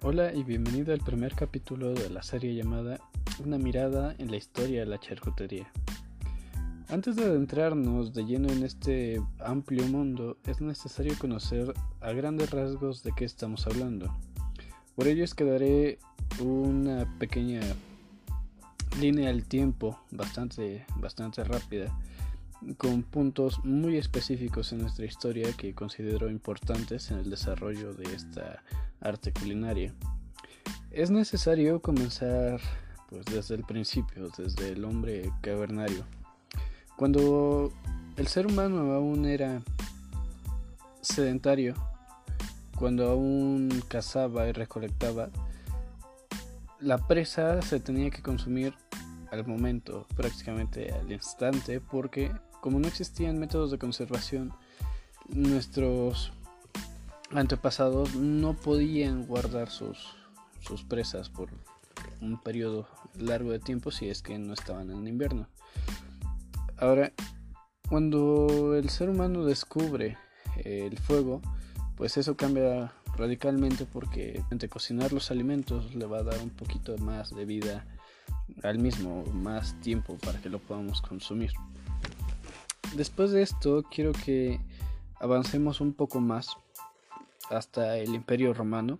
Hola y bienvenido al primer capítulo de la serie llamada Una mirada en la historia de la charcutería. Antes de adentrarnos de lleno en este amplio mundo, es necesario conocer a grandes rasgos de qué estamos hablando. Por ello es que daré una pequeña línea del tiempo bastante, bastante rápida con puntos muy específicos en nuestra historia que considero importantes en el desarrollo de esta arte culinaria. Es necesario comenzar pues desde el principio, desde el hombre cavernario. Cuando el ser humano aún era sedentario, cuando aún cazaba y recolectaba, la presa se tenía que consumir al momento, prácticamente al instante, porque como no existían métodos de conservación, nuestros antepasados no podían guardar sus, presas por un periodo largo de tiempo si es que no estaban en invierno. Ahora, cuando el ser humano descubre el fuego, pues eso cambia radicalmente porque entre cocinar los alimentos le va a dar un poquito más de vida al mismo, más tiempo para que lo podamos consumir. Después de esto, quiero que avancemos un poco más hasta el Imperio Romano.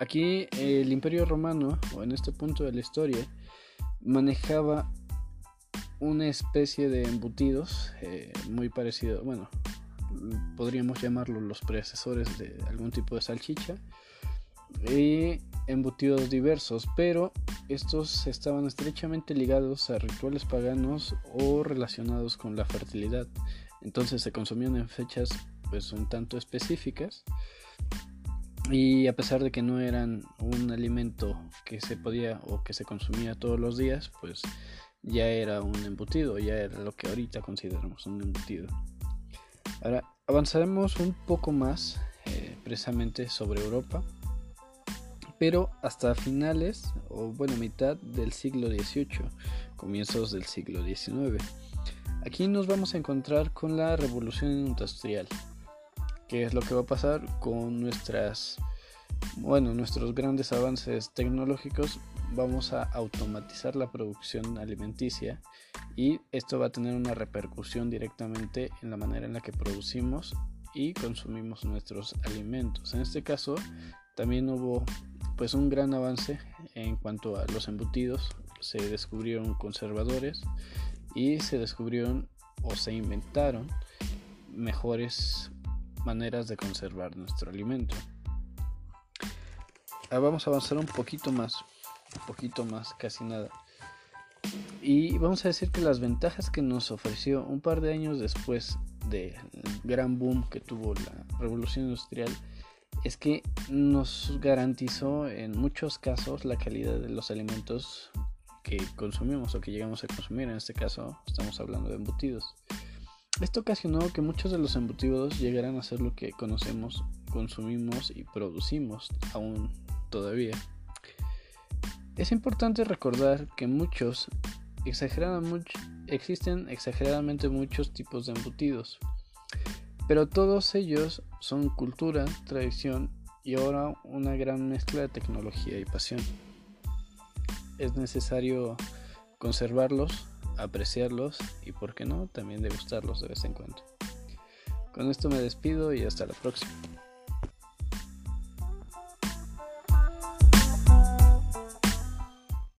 Aquí el Imperio Romano, o en este punto de la historia, manejaba una especie de embutidos eh, muy parecido, bueno, podríamos llamarlo los predecesores de algún tipo de salchicha y embutidos diversos, pero estos estaban estrechamente ligados a rituales paganos o relacionados con la fertilidad. Entonces se consumían en fechas pues un tanto específicas y a pesar de que no eran un alimento que se podía o que se consumía todos los días, pues ya era un embutido, ya era lo que ahorita consideramos un embutido. Ahora avanzaremos un poco más eh, precisamente sobre Europa pero hasta finales o bueno mitad del siglo XVIII, comienzos del siglo XIX. Aquí nos vamos a encontrar con la revolución industrial, que es lo que va a pasar con nuestras bueno, nuestros grandes avances tecnológicos, vamos a automatizar la producción alimenticia y esto va a tener una repercusión directamente en la manera en la que producimos y consumimos nuestros alimentos. En este caso, también hubo pues un gran avance en cuanto a los embutidos. Se descubrieron conservadores y se descubrieron o se inventaron mejores maneras de conservar nuestro alimento. Ahora vamos a avanzar un poquito más, un poquito más, casi nada. Y vamos a decir que las ventajas que nos ofreció un par de años después del gran boom que tuvo la revolución industrial es que nos garantizó en muchos casos la calidad de los alimentos que consumimos o que llegamos a consumir. En este caso estamos hablando de embutidos. Esto ocasionó que muchos de los embutidos llegaran a ser lo que conocemos, consumimos y producimos aún todavía. Es importante recordar que muchos existen exageradamente muchos tipos de embutidos. Pero todos ellos son cultura, tradición y ahora una gran mezcla de tecnología y pasión. Es necesario conservarlos, apreciarlos y, por qué no, también degustarlos de vez en cuando. Con esto me despido y hasta la próxima.